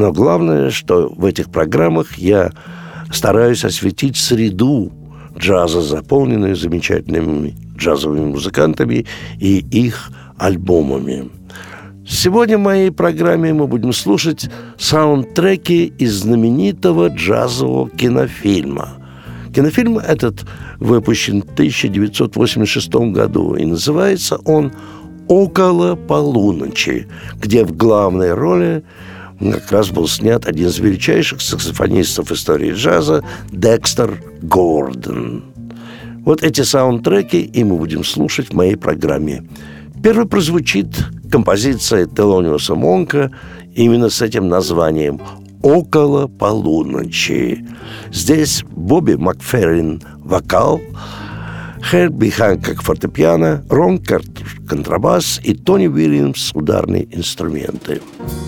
Но главное, что в этих программах я стараюсь осветить среду джаза, заполненную замечательными джазовыми музыкантами и их альбомами. Сегодня в моей программе мы будем слушать саундтреки из знаменитого джазового кинофильма. Кинофильм этот выпущен в 1986 году, и называется он «Около полуночи», где в главной роли как раз был снят один из величайших саксофонистов истории джаза Декстер Гордон. Вот эти саундтреки и мы будем слушать в моей программе. Первый прозвучит композиция Телониуса Монка именно с этим названием «Около полуночи». Здесь Бобби Макферрин – вокал, Херби Ханкок – фортепиано, Рон Картер – контрабас и Тони Уильямс – ударные инструменты. Mm-hmm.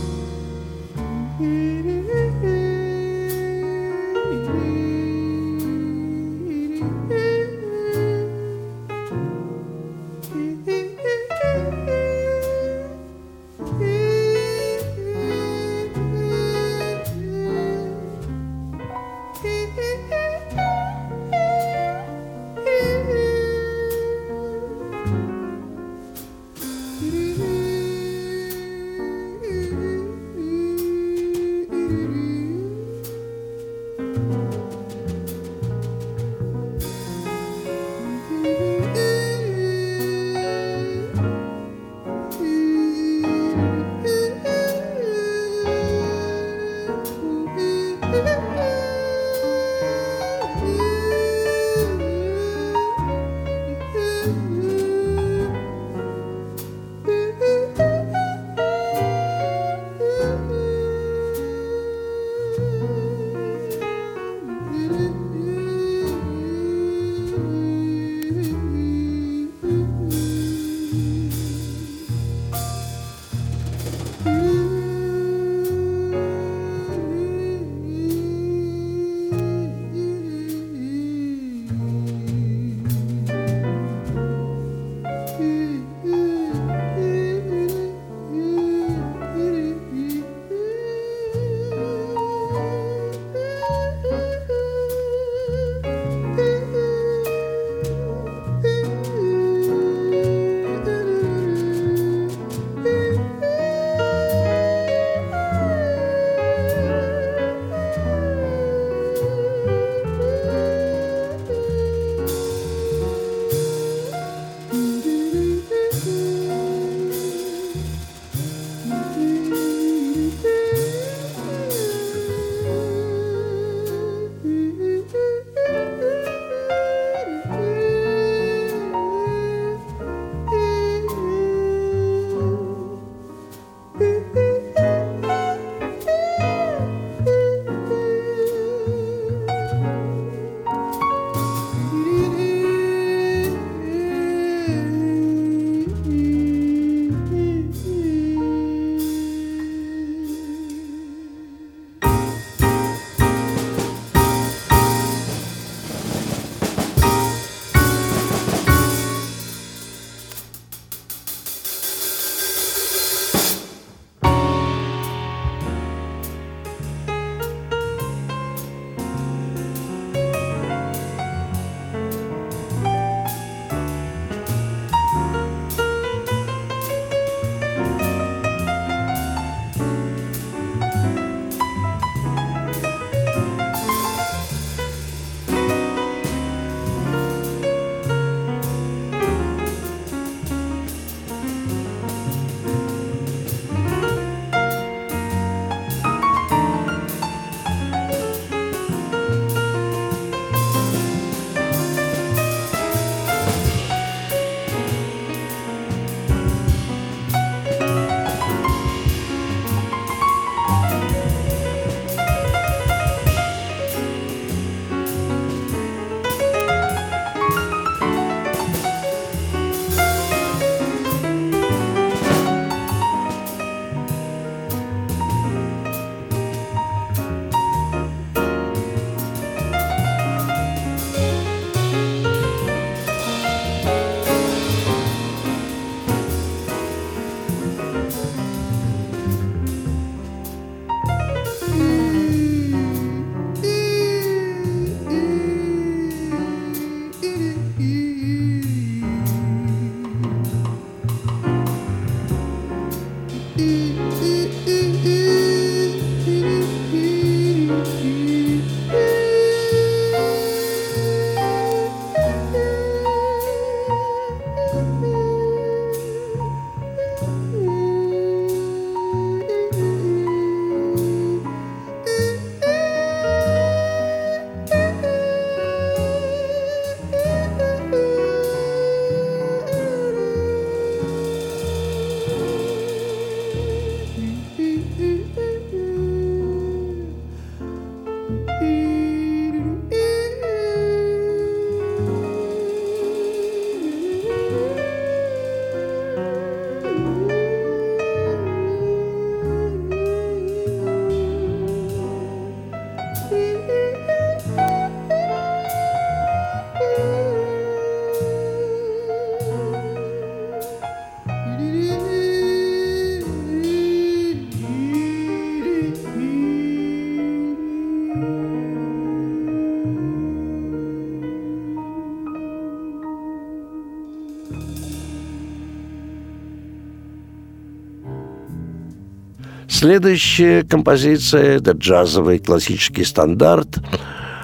Следующая композиция – это джазовый классический стандарт.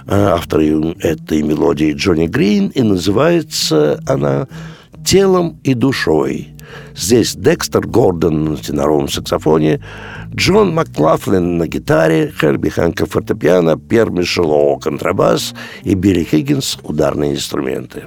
Э, Автор этой мелодии Джонни Грин, и называется она «Телом и душой». Здесь Декстер Гордон на теноровом саксофоне, Джон Маклафлин на гитаре, Херби Ханка фортепиано, Пьер Мишело контрабас и Билли Хиггинс ударные инструменты.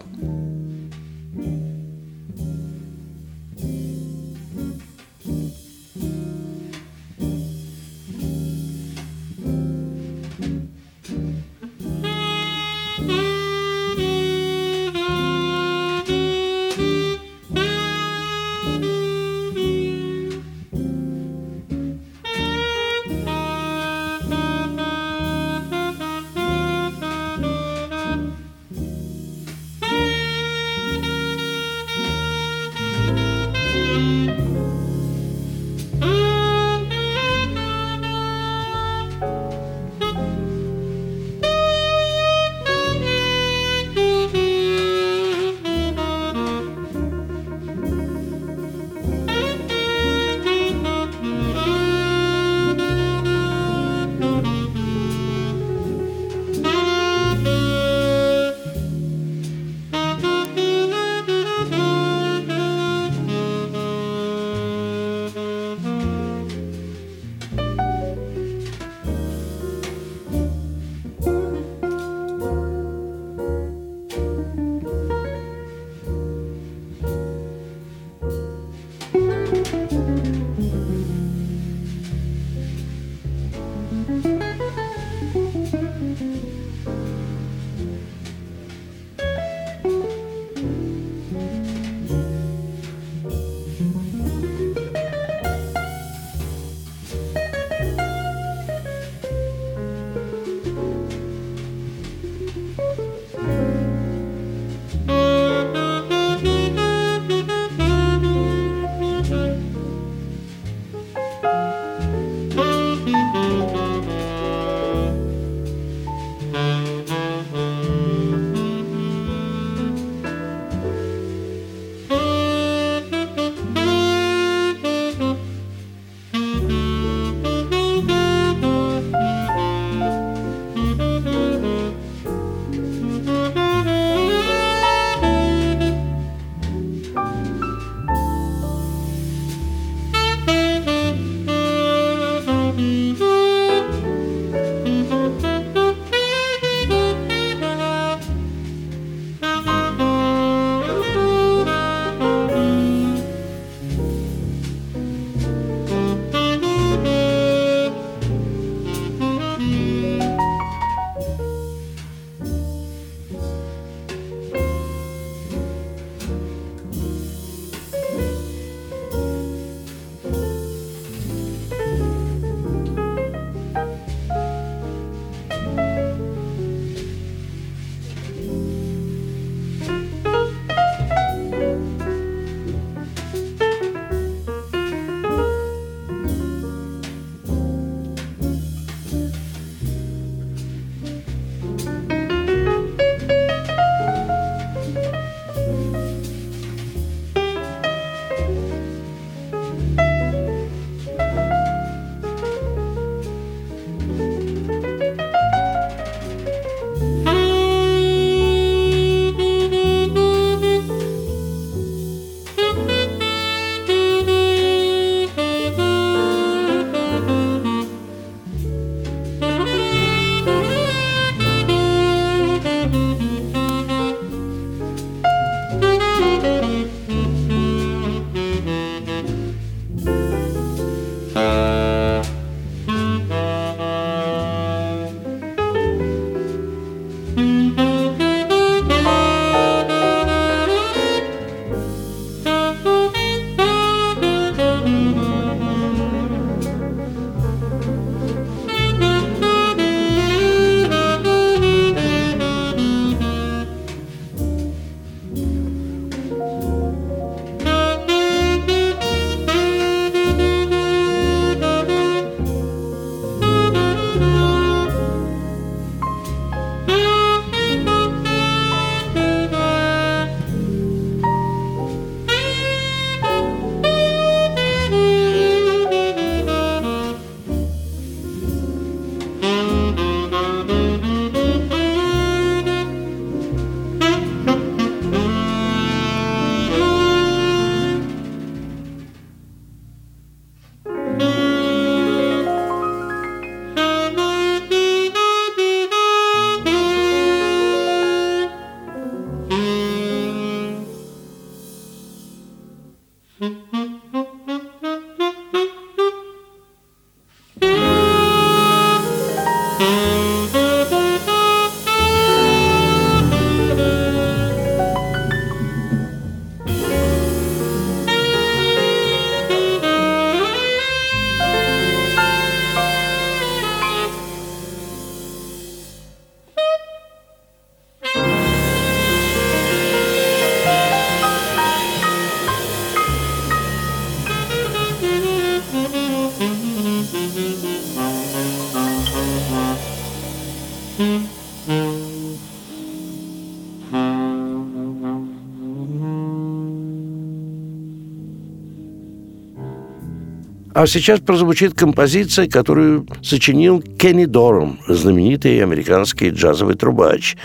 А сейчас прозвучит композиция, которую сочинил Кенни Дорм, знаменитый американский джазовый трубач.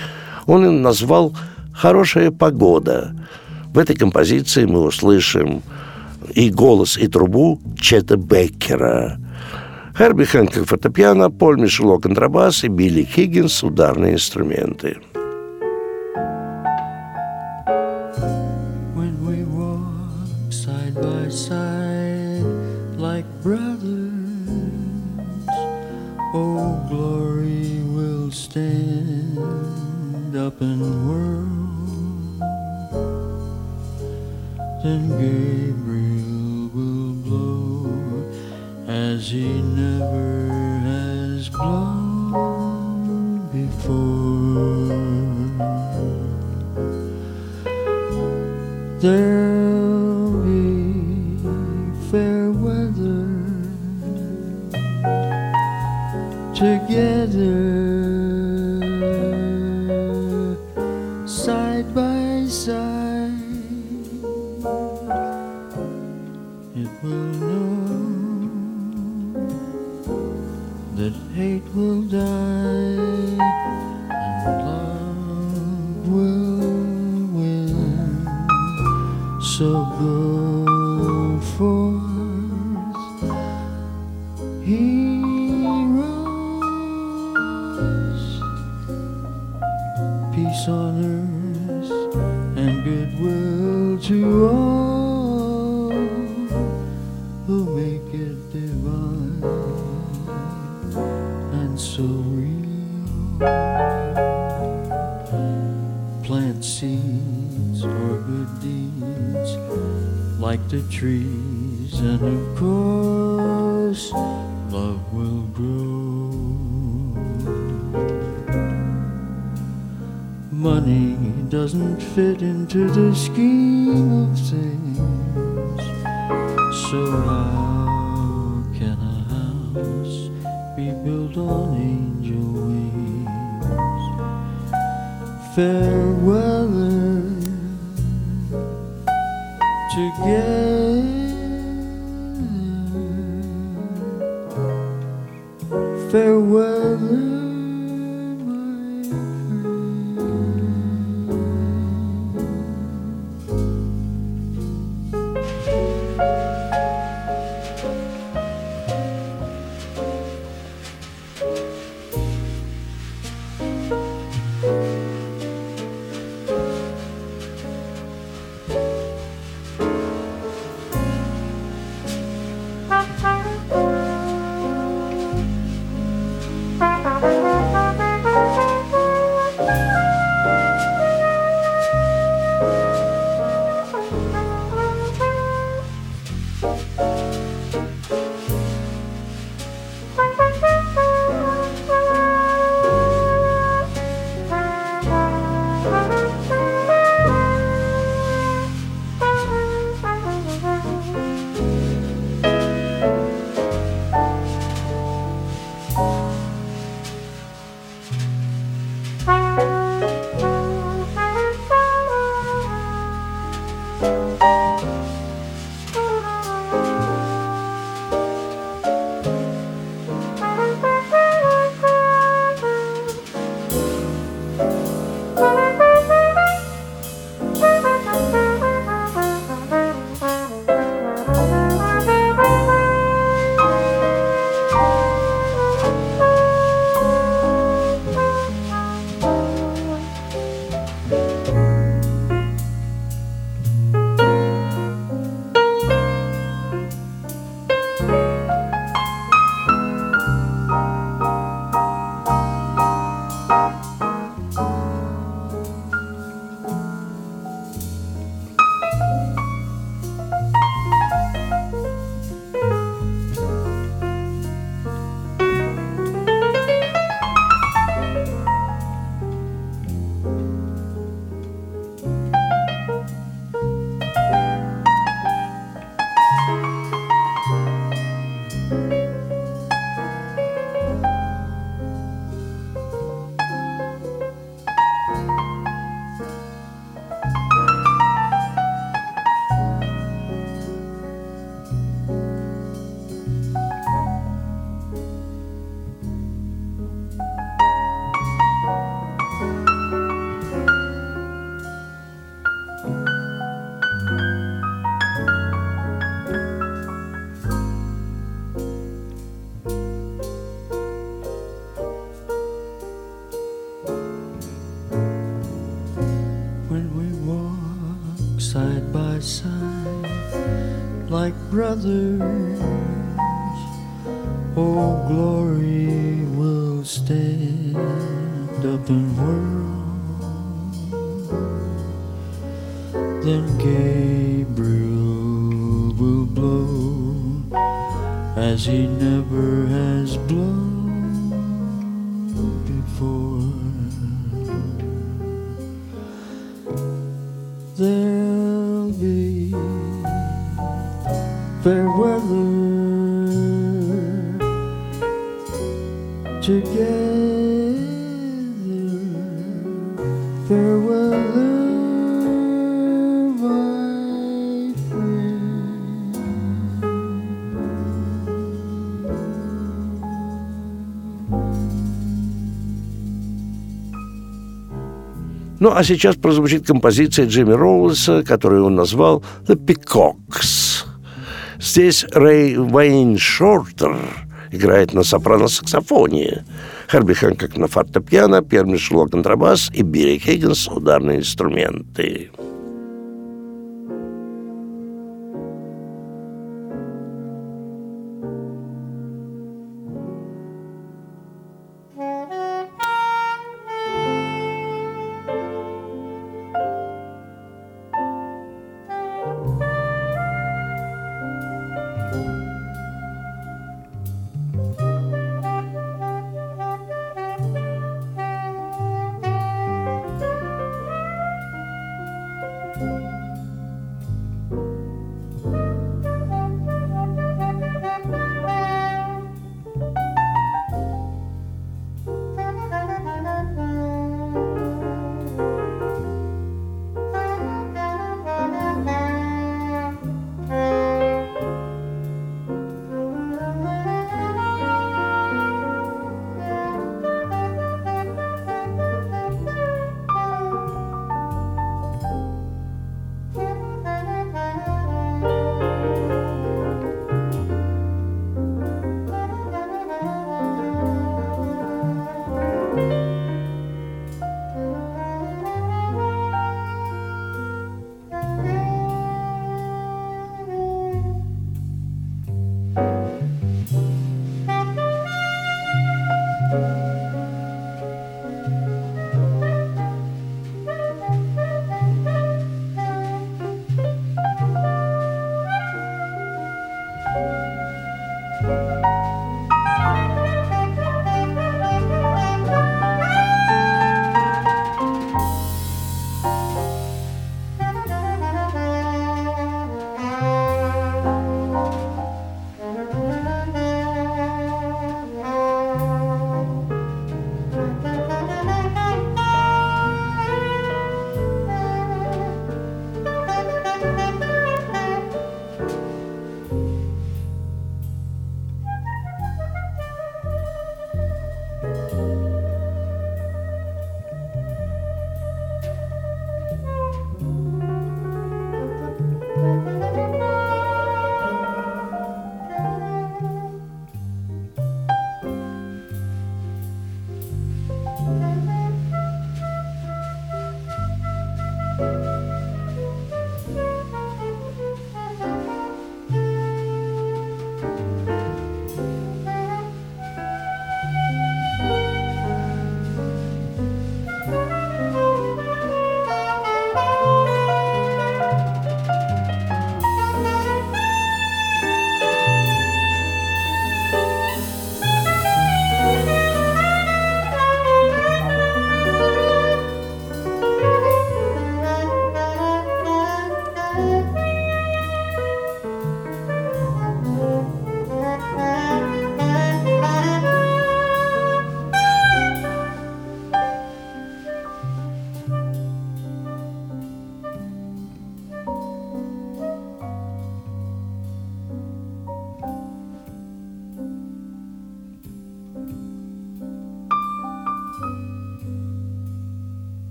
Он назвал «Хорошая погода». В этой композиции мы услышим и голос, и трубу Чета Беккера. Херби Хэнкок фортепиано, Поль Мишело контрабас и Билли Хиггинс ударные инструменты. so good. Weather. Brothers. Oh, glory will stand up and whirl. Then Gabriel will blow as he never has blown before. Fair weather together. Fair weather. Ну, а сейчас прозвучит композиция Джимми Роуза, которую он назвал «The Peacocks». Здесь Рэй Вейн Шортер играет на сопрано-саксофоне, Харби Хэнкок на фортепиано, Перми Шло контрабас и Билли Хиггинс ударные инструменты.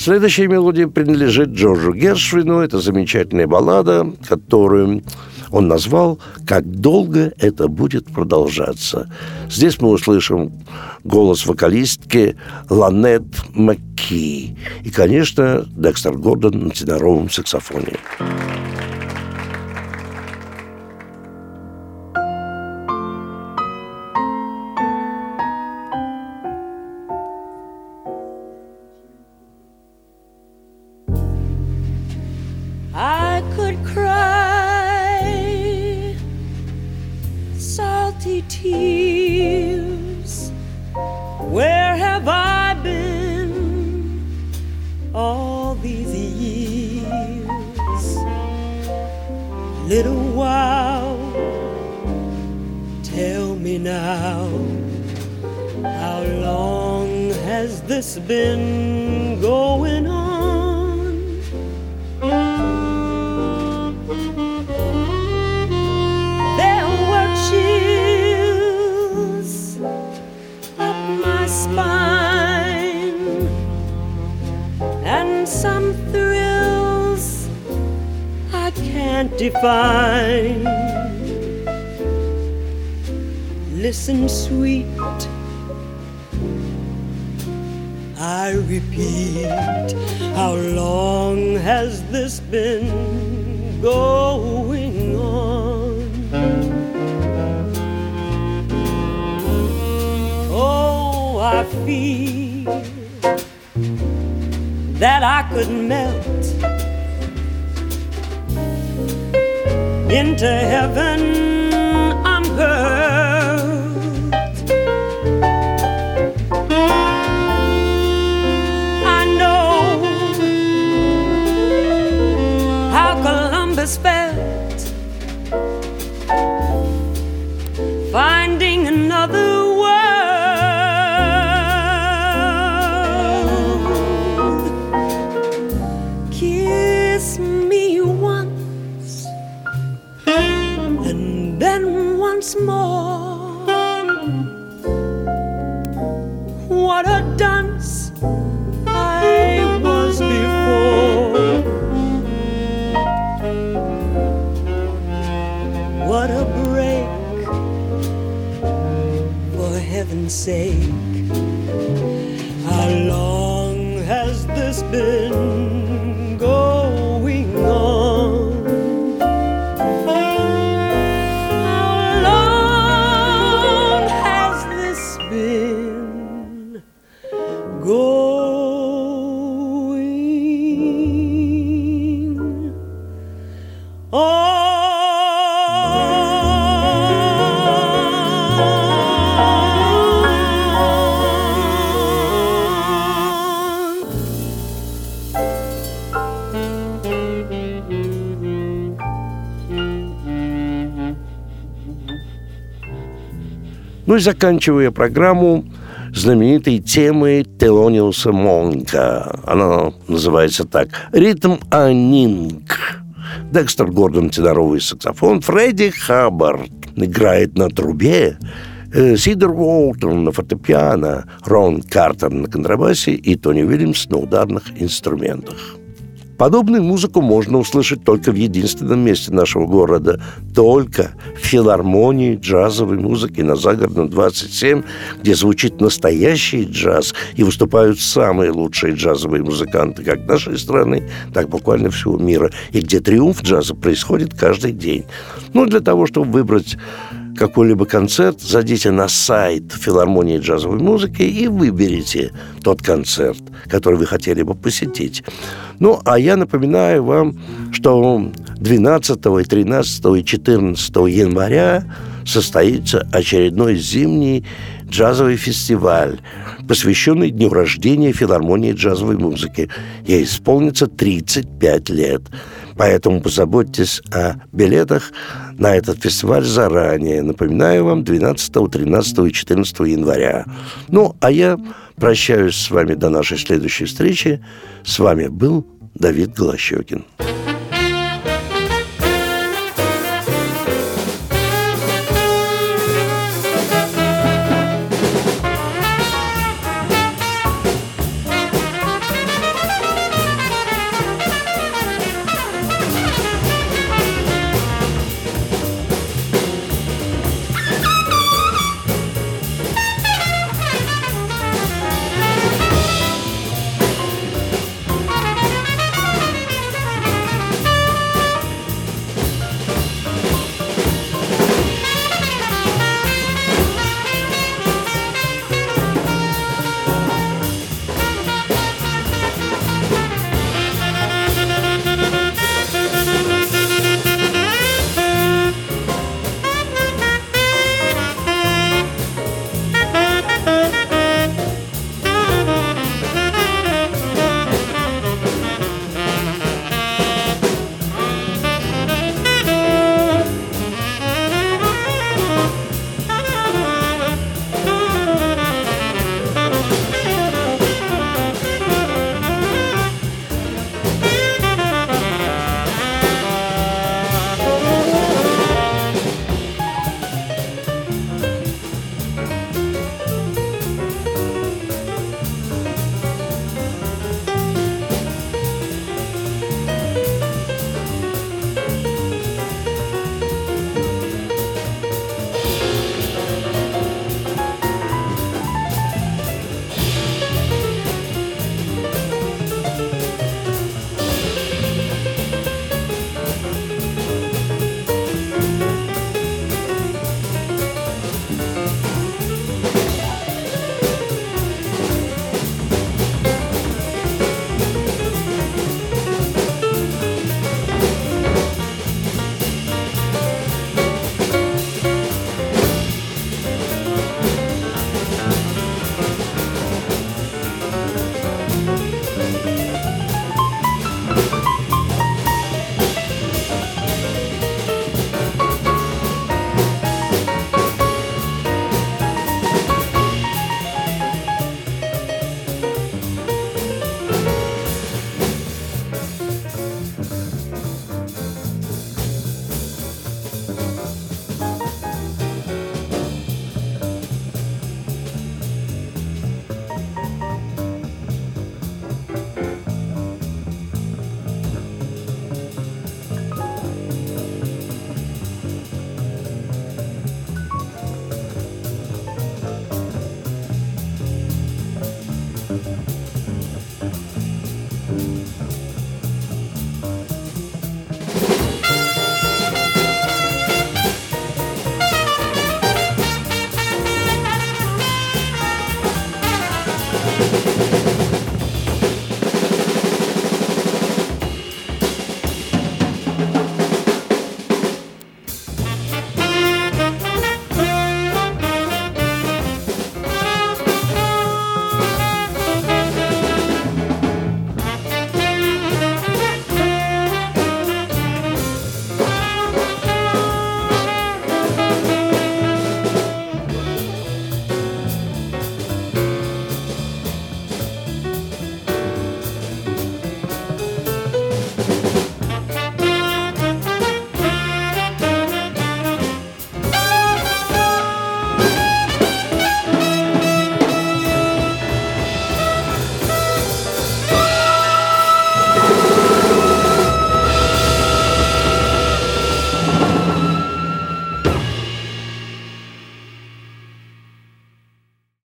Следующая мелодия принадлежит Джорджу Гершвину. Это замечательная баллада, которую он назвал «Как долго это будет продолжаться». Здесь мы услышим голос вокалистки Ланет Макки. И, конечно, Декстер Гордон на теноровом саксофоне. I define. Listen, sweet, I repeat, how long has this been going on? Oh, I feel that I could melt into heaven Ну и заканчивая программу знаменитой темой Телониуса Монка. Она называется так «Ритм Анинг». Декстер Гордон – теноровый саксофон, Фредди Хаббард играет на трубе, э, Сидор Уолтон на фортепиано, Рон Картер на контрабасе и Тони Уильямс на ударных инструментах. Подобную музыку можно услышать только в единственном месте нашего города, только в филармонии джазовой музыки на Загородном 27, где звучит настоящий джаз и выступают самые лучшие джазовые музыканты как нашей страны, так буквально всего мира, и где триумф джаза происходит каждый день. Ну, для того, чтобы выбрать какой-либо концерт, зайдите на сайт филармонии джазовой музыки и выберите тот концерт, который вы хотели бы посетить. Ну, а я напоминаю вам, что 12, 13 и 14 января состоится очередной зимний джазовый фестиваль, посвященный дню рождения филармонии джазовой музыки. Ей исполнится 35 лет. Поэтому позаботьтесь о билетах на этот фестиваль заранее. Напоминаю вам, 12, 13 и 14 января. Ну, а я прощаюсь с вами до нашей следующей встречи. С вами был Давид Голощекин.